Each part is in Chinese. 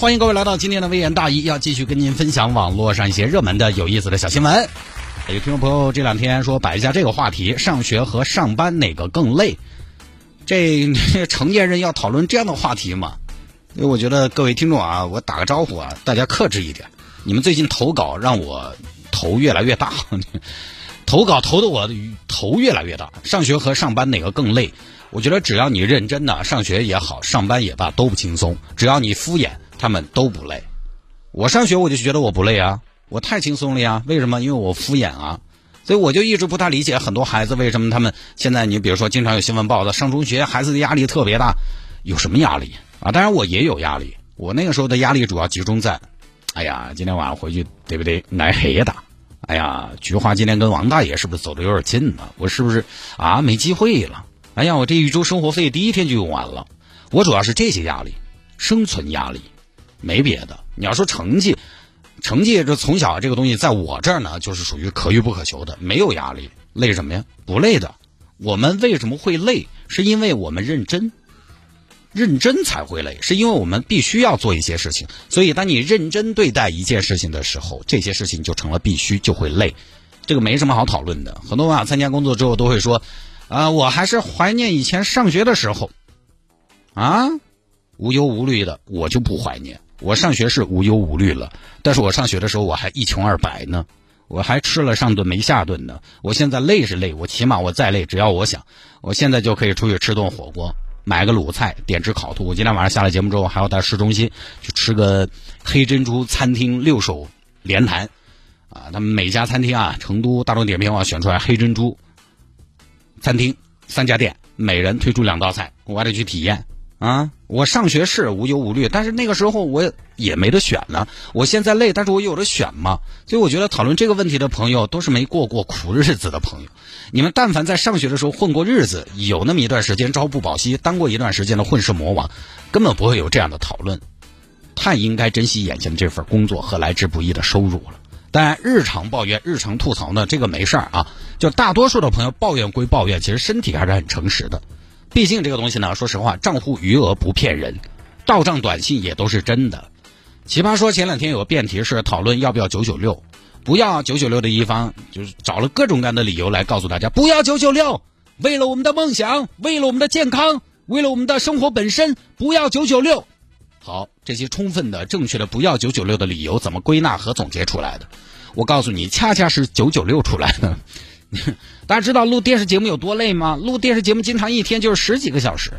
欢迎各位来到今天的微言大义，要继续跟您分享网络上一些热门的有意思的小新闻。有听众朋友这两天说摆一下这个话题：上学和上班哪个更累？这成年人要讨论这样的话题吗？因为我觉得各位听众啊，我打个招呼啊，大家克制一点。你们最近投稿让我头越来越大，投稿投的我头越来越大。上学和上班哪个更累？我觉得只要你认真的上学也好，上班也罢都不轻松。只要你敷衍。他们都不累，我上学我就觉得我不累啊，我太轻松了呀。为什么？因为我敷衍啊，所以我就一直不太理解很多孩子为什么他们现在你比如说经常有新闻报道上中学孩子的压力特别大，有什么压力啊？当然我也有压力，我那个时候的压力主要集中在，哎呀，今天晚上回去对不对挨黑打？哎呀，菊花今天跟王大爷是不是走的有点近呢？我是不是啊没机会了？哎呀，我这一周生活费第一天就用完了，我主要是这些压力，生存压力。没别的，你要说成绩，成绩这从小这个东西在我这儿呢，就是属于可遇不可求的，没有压力，累什么呀？不累的。我们为什么会累？是因为我们认真，认真才会累，是因为我们必须要做一些事情。所以，当你认真对待一件事情的时候，这些事情就成了必须，就会累。这个没什么好讨论的。很多网友，参加工作之后都会说，啊，我还是怀念以前上学的时候，啊，无忧无虑的，我就不怀念。我上学是无忧无虑了，但是我上学的时候我还一穷二白呢，我还吃了上顿没下顿呢。我现在累是累，我起码我再累，只要我想，我现在就可以出去吃顿火锅，买个卤菜，点只烤兔。我今天晚上下了节目之后，还要到市中心去吃个黑珍珠餐厅六手连弹，啊，他们每家餐厅啊，成都大众点评网选出来黑珍珠餐厅三家店，每人推出两道菜，我还得去体验。啊，我上学是无忧无虑，但是那个时候我也没得选呢。我现在累，但是我有的选嘛。所以我觉得讨论这个问题的朋友都是没过过苦日子的朋友。你们但凡在上学的时候混过日子，有那么一段时间朝不保夕，当过一段时间的混世魔王，根本不会有这样的讨论。太应该珍惜眼前的这份工作和来之不易的收入了。当然，日常抱怨、日常吐槽呢，这个没事儿啊。就大多数的朋友抱怨归抱怨，其实身体还是很诚实的。毕竟这个东西呢，说实话，账户余额不骗人，到账短信也都是真的。奇葩说前两天有个辩题是讨论要不要九九六，不要九九六的一方就是找了各种各样的理由来告诉大家不要九九六，为了我们的梦想，为了我们的健康，为了我们的生活本身，不要九九六。好，这些充分的、正确的不要九九六的理由怎么归纳和总结出来的？我告诉你，恰恰是九九六出来的。大家知道录电视节目有多累吗？录电视节目经常一天就是十几个小时。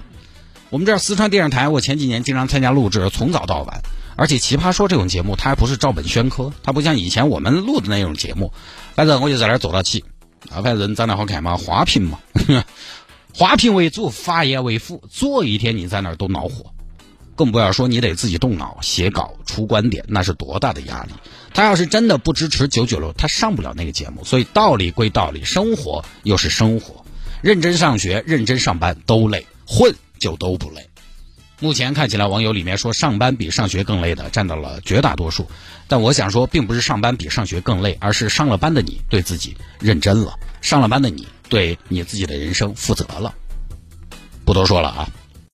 我们这四川电视台，我前几年经常参加录制，从早到晚。而且《奇葩说》这种节目，它还不是照本宣科，它不像以前我们录的那种节目。反正我就在那儿坐到起，啊，反正人长得好看嘛，花瓶嘛，花瓶为主，发言为辅，做一天你在那儿都恼火。更不要说你得自己动脑写稿出观点，那是多大的压力！他要是真的不支持九九六，他上不了那个节目。所以道理归道理，生活又是生活，认真上学、认真上班都累，混就都不累。目前看起来，网友里面说上班比上学更累的占到了绝大多数。但我想说，并不是上班比上学更累，而是上了班的你对自己认真了，上了班的你对你自己的人生负责了。不多说了啊。